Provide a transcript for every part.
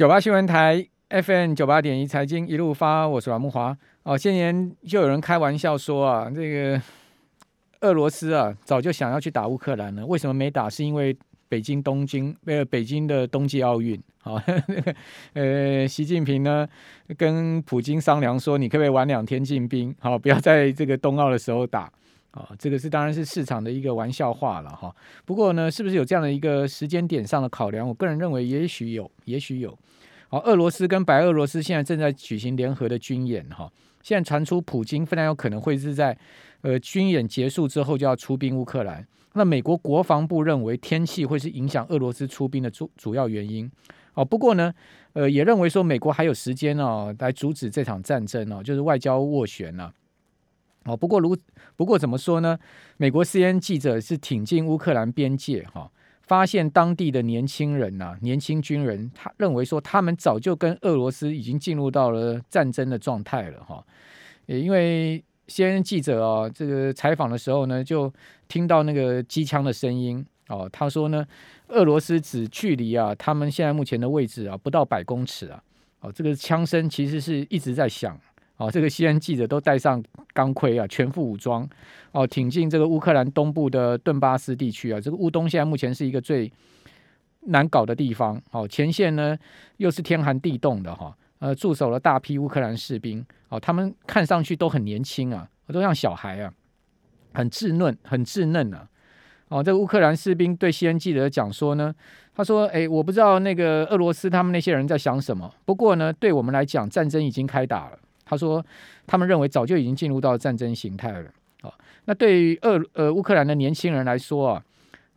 九八新闻台 FM 九八点一财经一路发，我是阮慕华。哦，今年就有人开玩笑说啊，这个俄罗斯啊，早就想要去打乌克兰了，为什么没打？是因为北京东京呃北京的冬季奥运。好，呃，习近平呢跟普京商量说，你可不可以晚两天进兵？好，不要在这个冬奥的时候打。啊，这个是当然是市场的一个玩笑话了哈。不过呢，是不是有这样的一个时间点上的考量？我个人认为也许有，也许有。好，俄罗斯跟白俄罗斯现在正在举行联合的军演哈。现在传出普京非常有可能会是在呃军演结束之后就要出兵乌克兰。那美国国防部认为天气会是影响俄罗斯出兵的主主要原因。哦，不过呢，呃，也认为说美国还有时间哦来阻止这场战争哦，就是外交斡旋呐。哦，不过如不过怎么说呢？美国 CNN 记者是挺进乌克兰边界哈，发现当地的年轻人呐、啊，年轻军人，他认为说他们早就跟俄罗斯已经进入到了战争的状态了哈。也因为 CNN 记者啊，这个采访的时候呢，就听到那个机枪的声音哦，他说呢，俄罗斯只距离啊他们现在目前的位置啊不到百公尺啊，哦，这个枪声其实是一直在响。哦，这个西安记者都带上钢盔啊，全副武装哦，挺进这个乌克兰东部的顿巴斯地区啊。这个乌东现在目前是一个最难搞的地方。哦，前线呢又是天寒地冻的哈，呃，驻守了大批乌克兰士兵。哦，他们看上去都很年轻啊，都像小孩啊，很稚嫩，很稚嫩啊。哦，这个乌克兰士兵对西安记者讲说呢，他说：“哎，我不知道那个俄罗斯他们那些人在想什么，不过呢，对我们来讲，战争已经开打了。”他说：“他们认为早就已经进入到战争形态了。哦，那对于俄呃乌克兰的年轻人来说啊，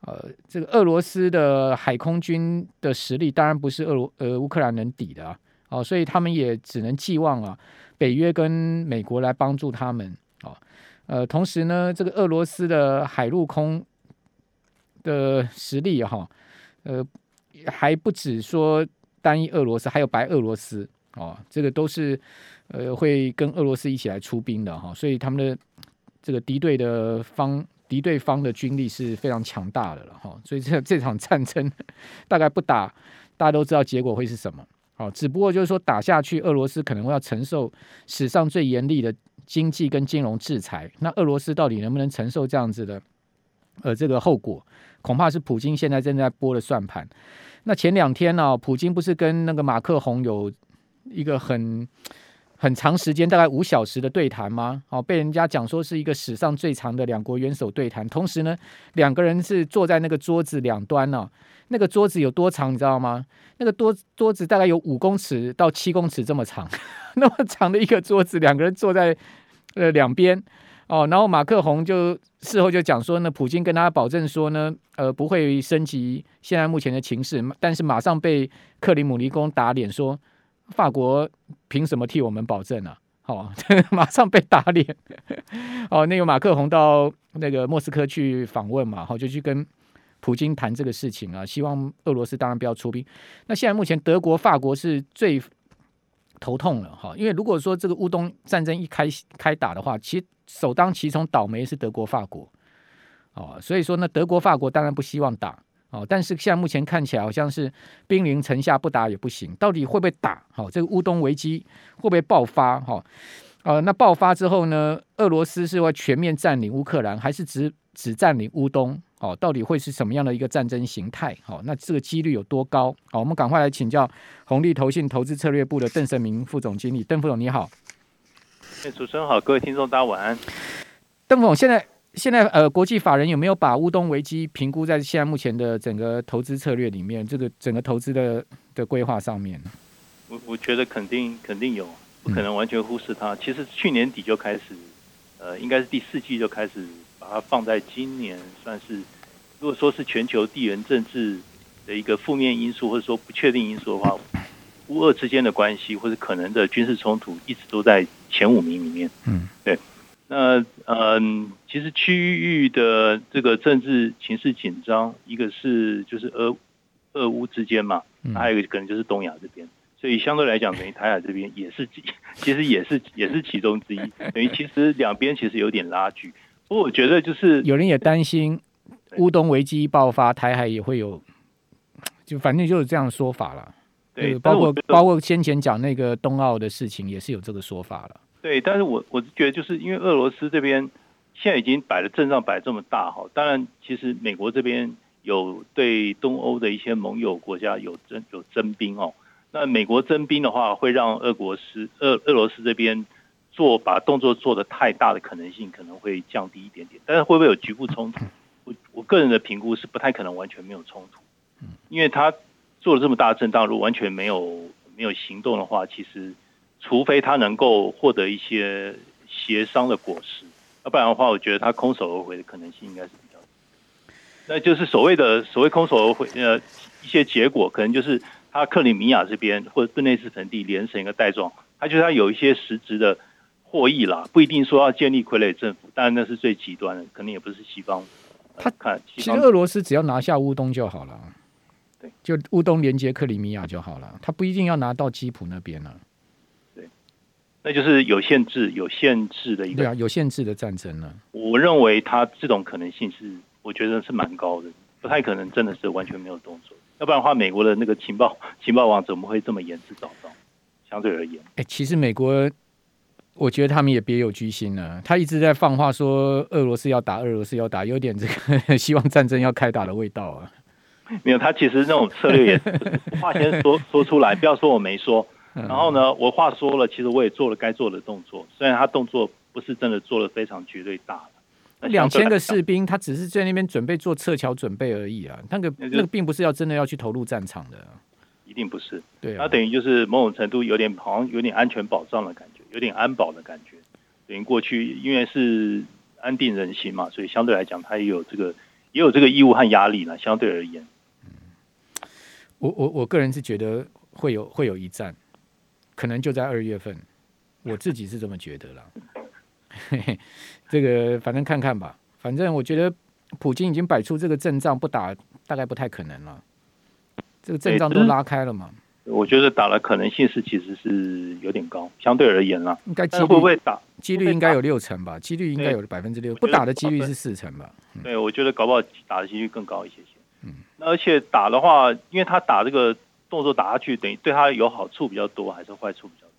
呃，这个俄罗斯的海空军的实力当然不是俄罗呃乌克兰能抵的啊。哦，所以他们也只能寄望啊北约跟美国来帮助他们。哦，呃，同时呢，这个俄罗斯的海陆空的实力哈，呃，还不止说单一俄罗斯，还有白俄罗斯。哦，这个都是。”呃，会跟俄罗斯一起来出兵的哈，所以他们的这个敌对的方敌对方的军力是非常强大的了哈，所以这 这场战争大概不打，大家都知道结果会是什么。好，只不过就是说打下去，俄罗斯可能会要承受史上最严厉的经济跟金融制裁。那俄罗斯到底能不能承受这样子的呃这个后果，恐怕是普京现在正在拨的算盘。那前两天呢，普京不是跟那个马克宏有一个很。很长时间，大概五小时的对谈吗？哦，被人家讲说是一个史上最长的两国元首对谈。同时呢，两个人是坐在那个桌子两端呢、哦。那个桌子有多长，你知道吗？那个桌桌子大概有五公尺到七公尺这么长，那么长的一个桌子，两个人坐在呃两边哦。然后马克宏就事后就讲说呢，普京跟他保证说呢，呃，不会升级现在目前的情势，但是马上被克里姆林宫打脸说。法国凭什么替我们保证呢、啊？好、哦，马上被打脸。哦，那个马克宏到那个莫斯科去访问嘛，好、哦，就去跟普京谈这个事情啊，希望俄罗斯当然不要出兵。那现在目前德国、法国是最头痛了哈、因为如果说这个乌东战争一开开打的话，其首当其冲倒霉是德国、法国。哦，所以说呢，德国、法国当然不希望打。哦，但是现在目前看起来好像是兵临城下，不打也不行。到底会不会打？好、哦，这个乌东危机会不会爆发？哈、哦，呃，那爆发之后呢？俄罗斯是会全面占领乌克兰，还是只只占领乌东？哦，到底会是什么样的一个战争形态？好、哦，那这个几率有多高？好、哦，我们赶快来请教红利投信投资策略部的邓胜明副总经理。邓副总你好。哎，主持人好，各位听众大家晚安。邓副总现在。现在呃，国际法人有没有把乌东危机评估在现在目前的整个投资策略里面？这个整个投资的的规划上面？我我觉得肯定肯定有，不可能完全忽视它。其实去年底就开始，呃，应该是第四季就开始把它放在今年，算是如果说是全球地缘政治的一个负面因素或者说不确定因素的话，乌俄之间的关系或者可能的军事冲突一直都在前五名里面。嗯，对。那嗯，其实区域的这个政治情势紧张，一个是就是俄俄乌之间嘛，还有一个可能就是东亚这边，所以相对来讲，等于台海这边也是 其实也是也是其中之一，等于其实两边其实有点拉锯。不过我觉得就是有人也担心乌东危机爆发，台海也会有，就反正就是这样说法了。对，包括包括先前讲那个冬奥的事情，也是有这个说法了。对，但是我我是觉得，就是因为俄罗斯这边现在已经摆了阵仗摆这么大哈，当然其实美国这边有对东欧的一些盟友国家有征有征兵哦。那美国征兵的话，会让俄国斯俄俄罗斯这边做把动作做得太大的可能性可能会降低一点点，但是会不会有局部冲突？我我个人的评估是不太可能完全没有冲突，因为他做了这么大的震荡，如果完全没有没有行动的话，其实除非他能够获得一些协商的果实，要不然的话，我觉得他空手而回的可能性应该是比较低。那就是所谓的所谓空手而回呃一些结果，可能就是。他克里米亚这边或者顿内斯盆地连成一个带状，他觉得他有一些实质的获益啦，不一定说要建立傀儡政府，当然那是最极端的，可能也不是西方。他看，其实俄罗斯只要拿下乌东就好了，对，就乌东连接克里米亚就好了，他不一定要拿到基辅那边呢。对，那就是有限制、有限制的一个，对啊，有限制的战争呢。我认为他这种可能性是，我觉得是蛮高的，不太可能真的是完全没有动作。要不然的话，美国的那个情报情报网怎么会这么严丝早到？相对而言，哎、欸，其实美国，我觉得他们也别有居心呢。他一直在放话说俄罗斯要打，俄罗斯要打，有点这个 希望战争要开打的味道啊。没有，他其实那种策略也 话先说说出来，不要说我没说。然后呢，我话说了，其实我也做了该做的动作，虽然他动作不是真的做的非常绝对大。两千个士兵，他只是在那边准备做撤侨准备而已啊，那个那个并不是要真的要去投入战场的，一定不是。对啊，他等于就是某种程度有点好像有点安全保障的感觉，有点安保的感觉。等于过去因为是安定人心嘛，所以相对来讲，他也有这个也有这个义务和压力了。相对而言，嗯我我我个人是觉得会有会有一战，可能就在二月份，我自己是这么觉得了。嘿嘿，这个反正看看吧，反正我觉得普京已经摆出这个阵仗，不打大概不太可能了。这个阵仗都拉开了嘛？我觉得打的可能性是其实是有点高，相对而言啦。应该几率会不会打？几率应该有六成吧？几率应该有百分之六，不打的几率是四成吧？对，我觉得搞不好打的几率更高一些些。嗯，而且打的话，因为他打这个动作打下去，等于对他有好处比较多，还是坏处比较多？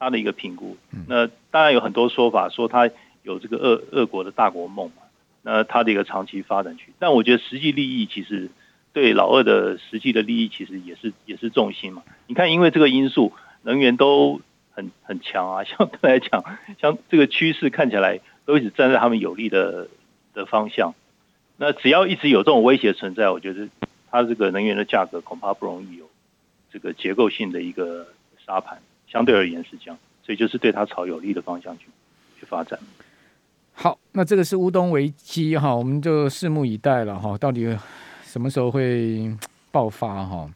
他的一个评估，那当然有很多说法，说他有这个俄俄国的大国梦嘛，那他的一个长期发展去，但我觉得实际利益其实对老二的实际的利益其实也是也是重心嘛。你看，因为这个因素，能源都很很强啊，相对来讲，像这个趋势看起来都一直站在他们有利的的方向。那只要一直有这种威胁存在，我觉得它这个能源的价格恐怕不容易有这个结构性的一个沙盘。相对而言是这样，所以就是对它朝有利的方向去去发展。好，那这个是乌东危机哈，我们就拭目以待了哈，到底什么时候会爆发哈？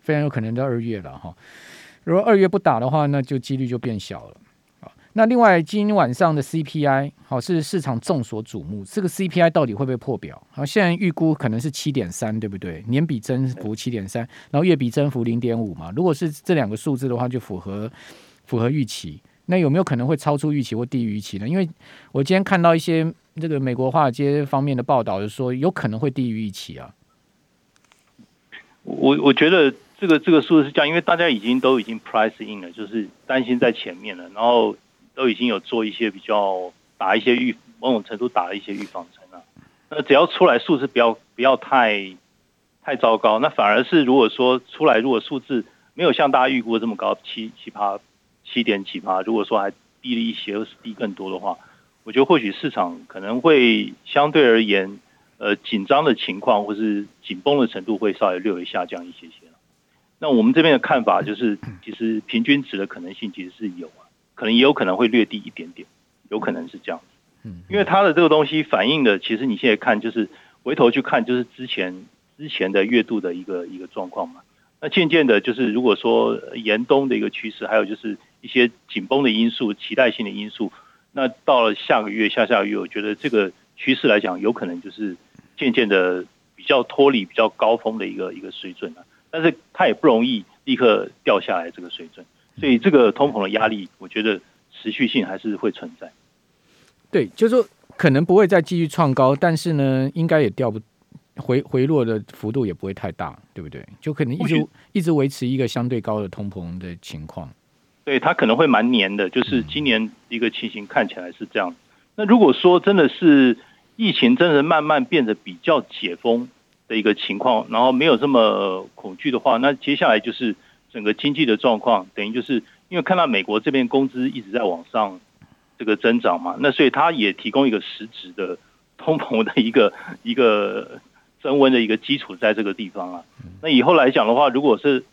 非常有可能在二月了哈。如果二月不打的话，那就几率就变小了。那另外，今天晚上的 CPI 好是市场众所瞩目，这个 CPI 到底会不会破表？好，现在预估可能是七点三，对不对？年比增幅七点三，然后月比增幅零点五嘛。如果是这两个数字的话，就符合符合预期。那有没有可能会超出预期或低于预期呢？因为我今天看到一些这个美国华尔街方面的报道，就说有可能会低于预期啊。我我觉得这个这个数字是这样，因为大家已经都已经 price in 了，就是担心在前面了，然后。都已经有做一些比较打一些预某种程度打了一些预防针了，那只要出来数字不要不要太太糟糕，那反而是如果说出来如果数字没有像大家预估的这么高七七趴七点几趴，如果说还低了一些或是低更多的话，我觉得或许市场可能会相对而言呃紧张的情况或是紧绷的程度会稍微略微下降一些些。那我们这边的看法就是，其实平均值的可能性其实是有啊。可能也有可能会略低一点点，有可能是这样子，嗯，因为它的这个东西反映的，其实你现在看就是回头去看，就是之前之前的月度的一个一个状况嘛。那渐渐的，就是如果说严冬的一个趋势，还有就是一些紧绷的因素、期待性的因素，那到了下个月、下下个月，我觉得这个趋势来讲，有可能就是渐渐的比较脱离比较高峰的一个一个水准了。但是它也不容易立刻掉下来这个水准。所以这个通膨的压力，我觉得持续性还是会存在。对，就是说可能不会再继续创高，但是呢，应该也掉不回回落的幅度也不会太大，对不对？就可能一直一直维持一个相对高的通膨的情况。对，它可能会蛮黏的，就是今年一个情形看起来是这样。那如果说真的是疫情真的慢慢变得比较解封的一个情况，然后没有这么恐惧的话，那接下来就是整个经济的状况，等于就是因为看到美国这边工资一直在往上这个增长嘛，那所以它也提供一个实质的通膨的一个 一个升温的一个基础在这个地方啊。那以后来讲的话，如果是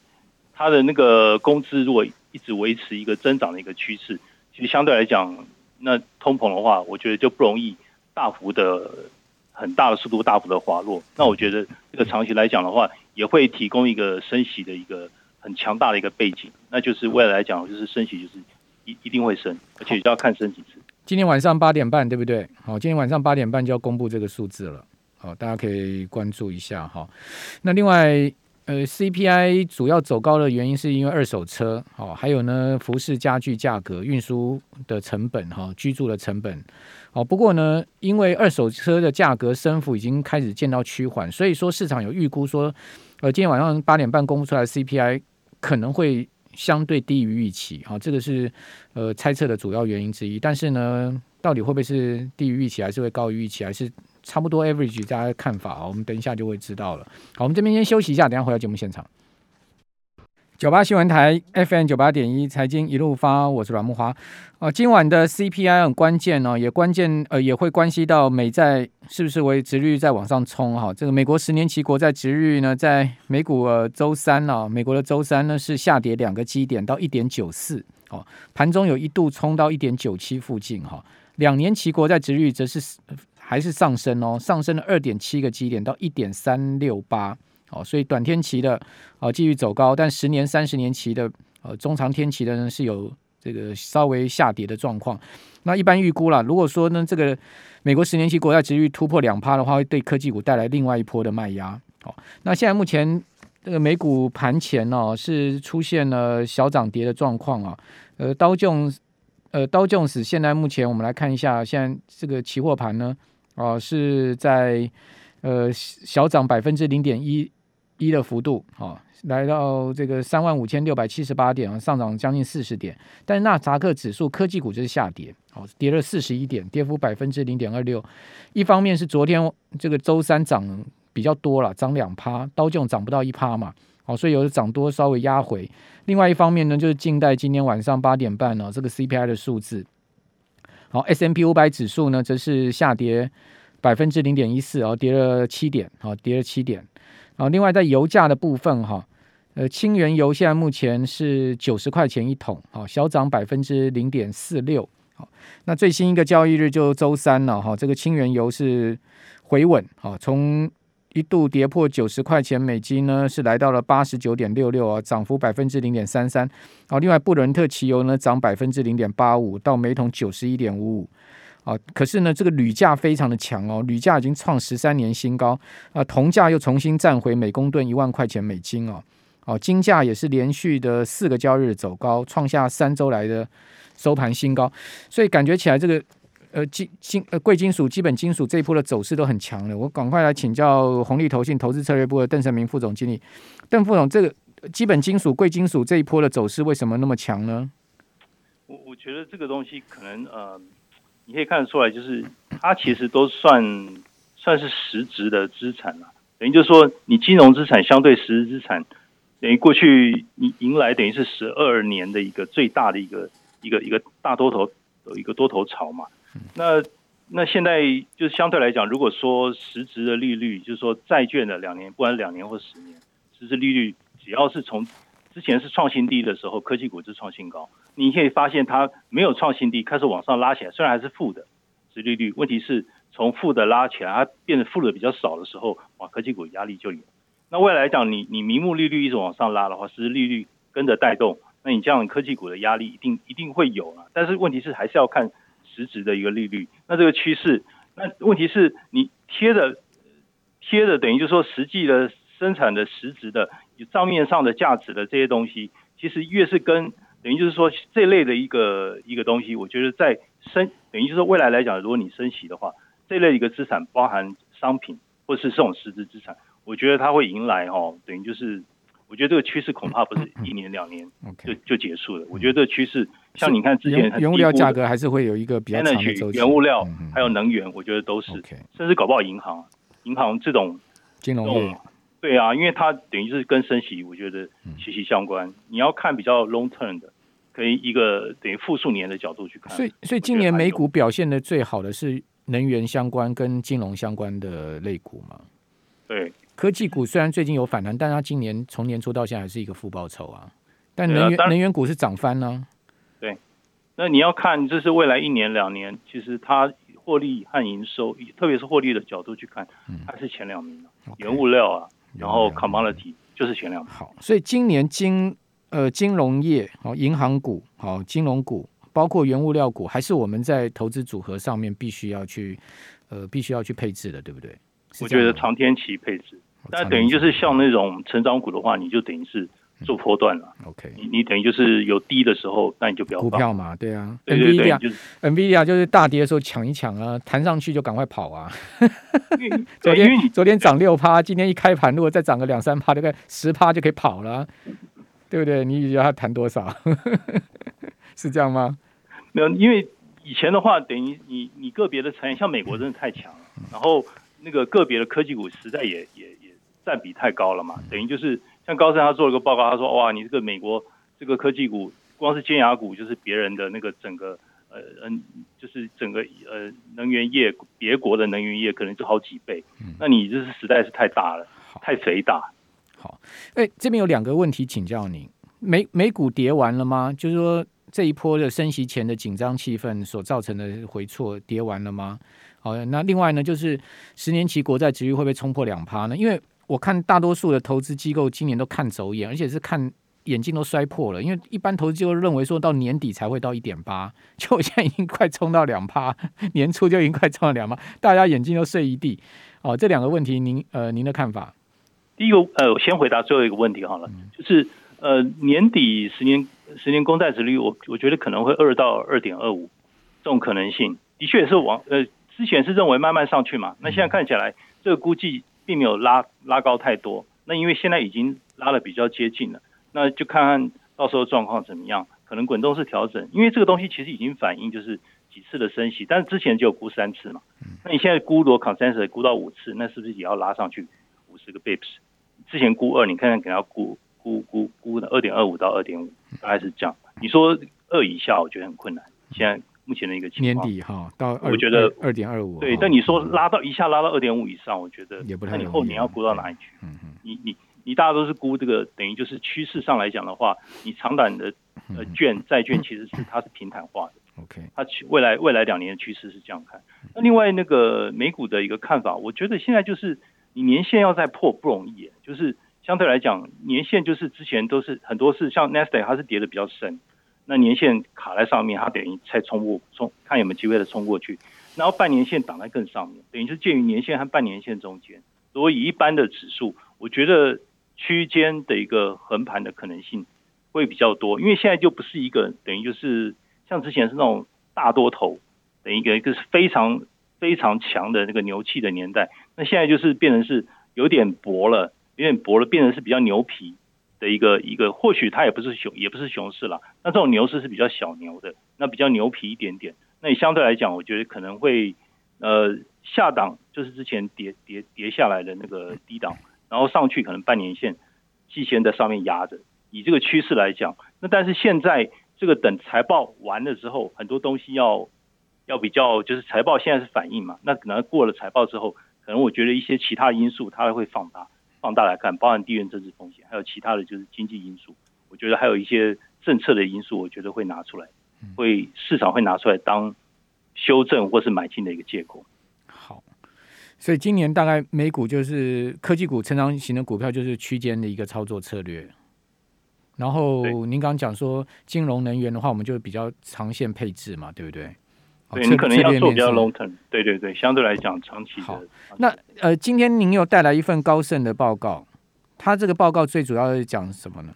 它的那个工资如果一直维持一个增长的一个趋势，其实相对来讲。那通膨的话，我觉得就不容易大幅的、很大的速度大幅的滑落。那我觉得这个长期来讲的话，也会提供一个升息的一个很强大的一个背景。那就是未来来讲，就是升息就是一一定会升，而且就要看升几次。今天晚上八点半，对不对？好，今天晚上八点半就要公布这个数字了。好，大家可以关注一下哈。那另外。呃，CPI 主要走高的原因是因为二手车，哦，还有呢，服饰家具价格、运输的成本，哈，居住的成本，哦，不过呢，因为二手车的价格升幅已经开始见到趋缓，所以说市场有预估说，呃，今天晚上八点半公布出来 CPI 可能会相对低于预期，啊，这个是呃猜测的主要原因之一。但是呢，到底会不会是低于预期，还是会高于预期，还是？差不多 average，大家的看法啊，我们等一下就会知道了。好，我们这边先休息一下，等下回到节目现场。九八新闻台 FM 九八点一财经一路发，我是阮慕驊。哦、呃，今晚的 CPI 很关键哦，也关键呃也会关系到美债是不是为殖率在往上冲哈。这个美国十年期国债殖率呢，在美股呃周三呢、哦，美国的周三呢是下跌两个基点到一点九四哦，盘中有一度冲到一点九七附近哈、哦。两年期国债殖率则是。还是上升哦，上升了二点七个基点到一点三六八，哦，所以短天期的哦继续走高，但十年、三十年期的呃中长天期的呢是有这个稍微下跌的状况。那一般预估啦，如果说呢这个美国十年期国债殖利率突破两趴的话，会对科技股带来另外一波的卖压。哦，那现在目前这个美股盘前哦是出现了小涨跌的状况啊，呃，道琼呃道琼斯现在目前我们来看一下，现在这个期货盘呢。哦、呃，是在呃小涨百分之零点一一的幅度，哦，来到这个三万五千六百七十八点啊，上涨将近四十点。但是纳扎克指数科技股就是下跌，哦，跌了四十一点，跌幅百分之零点二六。一方面是昨天这个周三涨比较多了，涨两趴，刀琼涨不到一趴嘛，哦，所以有的涨多稍微压回。另外一方面呢，就是静待今天晚上八点半呢、哦，这个 CPI 的数字。好，S&P 五百指数呢，则是下跌百分之零点一四，哦，跌了七点，好，跌了七点。啊，另外在油价的部分，哈，呃，轻原油现在目前是九十块钱一桶，好，小涨百分之零点四六。好，那最新一个交易日就周三了，哈，这个轻原油是回稳，好，从。一度跌破九十块钱美金呢，是来到了八十九点六六啊，涨幅百分之零点三三。好，另外布伦特汽油呢涨百分之零点八五，到每桶九十一点五五。啊，可是呢，这个铝价非常的强哦，铝价已经创十三年新高啊，铜价又重新站回每公吨一万块钱美金哦。哦，金价也是连续的四个交易日走高，创下三周来的收盘新高，所以感觉起来这个。呃，金金呃贵金属、基本金属这一波的走势都很强了。我赶快来请教红利投信投资策略部的邓胜明副总经理。邓副总，这个基本金属、贵金属这一波的走势为什么那么强呢？我我觉得这个东西可能呃，你可以看得出来，就是它其实都算算是实质的资产了。等于就是说，你金融资产相对实质资产，等于过去你迎来等于是十二年的一个最大的一个一个一个大多头有一个多头潮嘛。那那现在就是相对来讲，如果说实质的利率，就是说债券的两年，不管两年或十年，实质利率只要是从之前是创新低的时候，科技股是创新高，你可以发现它没有创新低，开始往上拉起来，虽然还是负的殖利率，问题是从负的拉起来，它变得负的比较少的时候，哇，科技股压力就有。那未来来讲，你你名目利率一直往上拉的话，实质利率跟着带动，那你这样科技股的压力一定一定会有啊。但是问题是还是要看。实质的一个利率，那这个趋势，那问题是你贴的贴的，等于就是说实际的生产的实质的账面上的价值的这些东西，其实越是跟等于就是说这类的一个一个东西，我觉得在升等于就是说未来来讲，如果你升息的话，这类一个资产包含商品或者是这种实质资产，我觉得它会迎来哦，等于就是，我觉得这个趋势恐怕不是一年两年就就结束了。我觉得这个趋势，像你看之前原物料价格还是会有一个比较长的周期。原物料还有能源，我觉得都是，甚至搞不好银行，银行这种金融业，对啊，因为它等于是跟升息，我觉得息息相关。你要看比较 long term 的。可以一个等于复数年的角度去看，所以所以今年美股表现的最好的是能源相关跟金融相关的类股嘛？对，科技股虽然最近有反弹，但它今年从年初到现在还是一个负报酬啊。但能源能源股是涨翻呢？对，那你要看这是未来一年两年，其实它获利和营收，特别是获利的角度去看，它是前两名的。原物料啊，然后 commodity 就是前两名。好，所以今年金。呃，金融业好，银行股好，金融股包括原物料股，还是我们在投资组合上面必须要去呃，必须要去配置的，对不对？我觉得长天期配置，那等于就是像那种成长股的话，你就等于是做波段了。OK，你你等于就是有低的时候，那你就不要股票嘛，对啊。对对对，就是 NVIDIA 就是大跌的时候抢一抢啊，弹上去就赶快跑啊。昨天昨天涨六趴，今天一开盘如果再涨个两三趴，大概十趴就可以跑了。对不对？你觉得他谈多少？是这样吗？没有，因为以前的话，等于你你个别的产业，像美国真的太强了，然后那个个别的科技股实在也也也占比太高了嘛。等于就是像高盛他做了个报告，他说哇，你这个美国这个科技股，光是尖牙股就是别人的那个整个呃嗯，就是整个呃能源业别国的能源业可能就好几倍。那你这是实在是太大了，太肥大。好，哎，这边有两个问题请教您。美美股跌完了吗？就是说这一波的升息前的紧张气氛所造成的回挫跌完了吗？好，那另外呢，就是十年期国债殖利率会不会冲破两趴呢？因为我看大多数的投资机构今年都看走眼，而且是看眼镜都摔破了。因为一般投资机构认为说到年底才会到一点八，就我现在已经快冲到两趴，年初就已经快冲到两趴，大家眼镜都碎一地。哦，这两个问题，您呃您的看法？第一个，呃，我先回答最后一个问题好了，就是呃，年底十年十年公债殖率，我我觉得可能会二到二点二五，这种可能性。的确也是往呃之前是认为慢慢上去嘛，那现在看起来这个估计并没有拉拉高太多，那因为现在已经拉的比较接近了，那就看看到时候状况怎么样，可能滚动式调整，因为这个东西其实已经反映就是几次的升息，但是之前就有估三次嘛，那你现在估罗 consensus 估到五次，那是不是也要拉上去五十个 bips？之前估二，你看看给他估估估估的二点二五到二点五，大概是这样。你说二以下，我觉得很困难。现在目前的一个情况，年底哈到2，我觉得二点二五。对，但你说拉到一下拉到二点五以上，我觉得也不太。那你后年要估到哪里去？嗯嗯。你你你大家都是估这个，等于就是趋势上来讲的话，你长短的呃券债券其实是它是平坦化的。OK，它未来未来两年的趋势是这样看。那另外那个美股的一个看法，我觉得现在就是。你年限要再破不容易，就是相对来讲，年限就是之前都是很多是像 Nasdaq 它是跌的比较深，那年限卡在上面，它等于才冲过冲，看有没有机会的冲过去，然后半年线挡在更上面，等于是介于年限和半年线中间。所以一般的指数，我觉得区间的一个横盘的可能性会比较多，因为现在就不是一个等于就是像之前是那种大多头，等于一个一个是非常。非常强的那个牛气的年代，那现在就是变成是有点薄了，有点薄了，变成是比较牛皮的一个一个，或许它也不是熊，也不是熊市了。那这种牛市是比较小牛的，那比较牛皮一点点。那你相对来讲，我觉得可能会呃下档，就是之前跌跌跌下来的那个低档，然后上去可能半年线季线在上面压着。以这个趋势来讲，那但是现在这个等财报完了之后，很多东西要。要比较就是财报现在是反应嘛，那可能过了财报之后，可能我觉得一些其他因素它会放大，放大来看，包含地缘政治风险，还有其他的就是经济因素，我觉得还有一些政策的因素，我觉得会拿出来，会市场会拿出来当修正或是买进的一个借口。好，所以今年大概美股就是科技股成长型的股票就是区间的一个操作策略。然后您刚刚讲说金融能源的话，我们就比较长线配置嘛，对不对？对，你可能要做比较 long term，对对对，相对来讲长期的。好，那呃，今天您又带来一份高盛的报告，他这个报告最主要是讲什么呢？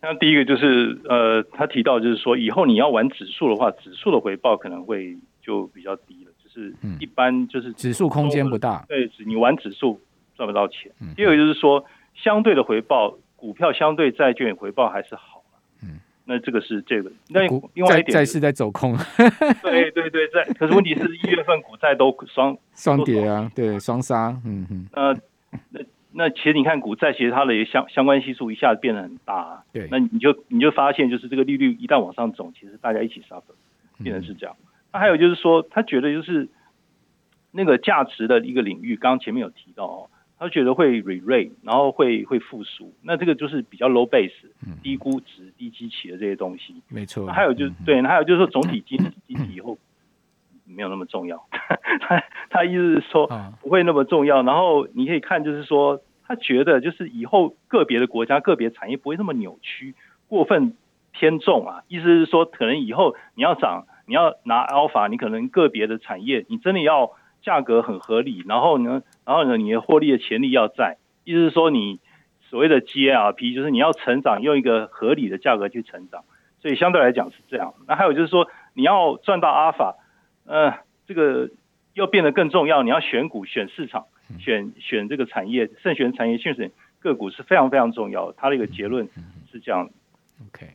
那第一个就是呃，他提到就是说，以后你要玩指数的话，指数的回报可能会就比较低了，就就是一般就是、嗯、指数空间不大，对，你玩指数赚不到钱。嗯、第二个就是说，相对的回报，股票相对债券回报还是好。嗯，那这个是这个。那另外一点，债市在走空。对对对，在。可是问题是一月份股债都双双跌啊，对，双杀。嗯嗯。呃，那那其实你看股债，其实它的相相关系数一下子变得很大、啊。对。那你就你就发现，就是这个利率一旦往上走，其实大家一起 suffer，变成是这样。嗯、那还有就是说，他觉得就是那个价值的一个领域，刚刚前面有提到哦。他觉得会 re-rate，然后会会复苏，那这个就是比较 low base，低估值、低基期的这些东西。没错。还有就是、嗯、对，还有就是说总体经济经济以后没有那么重要。他他意思是说不会那么重要。然后你可以看，就是说他觉得就是以后个别的国家、个别产业不会那么扭曲、过分偏重啊。意思是说，可能以后你要涨，你要拿 alpha，你可能个别的产业你真的要。价格很合理，然后呢，然后呢，你的获利的潜力要在，意思是说你所谓的 GARP 就是你要成长，用一个合理的价格去成长，所以相对来讲是这样。那还有就是说你要赚到阿尔法，呃，这个又变得更重要，你要选股、选市场、选选这个产业，慎选产业、慎选个股是非常非常重要。它的一个结论是这样。OK，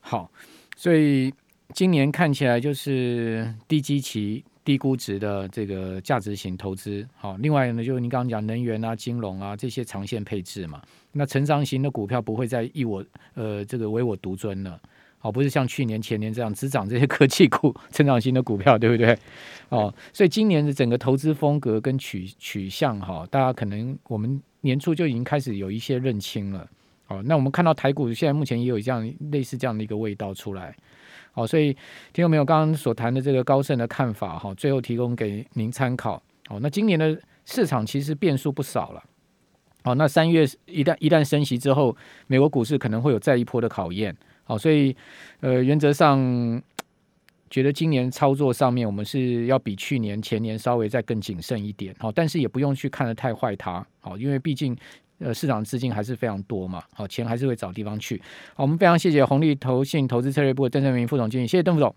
好，所以今年看起来就是低基期。低估值的这个价值型投资，好，另外呢，就是你刚刚讲能源啊、金融啊这些长线配置嘛。那成长型的股票不会再以我呃这个唯我独尊了，好，不是像去年前年这样只涨这些科技股、成长型的股票，对不对？哦，所以今年的整个投资风格跟取取向哈，大家可能我们年初就已经开始有一些认清了。好，那我们看到台股现在目前也有这样类似这样的一个味道出来。好，所以听众朋友刚刚所谈的这个高盛的看法，哈，最后提供给您参考。好，那今年的市场其实变数不少了。好，那三月一旦一旦升息之后，美国股市可能会有再一波的考验。好，所以呃，原则上觉得今年操作上面，我们是要比去年前年稍微再更谨慎一点。好，但是也不用去看得太坏它。好，因为毕竟。呃，市场资金还是非常多嘛，好，钱还是会找地方去。好，我们非常谢谢红利投信投资策略部的邓正明副总经理，谢谢邓副总。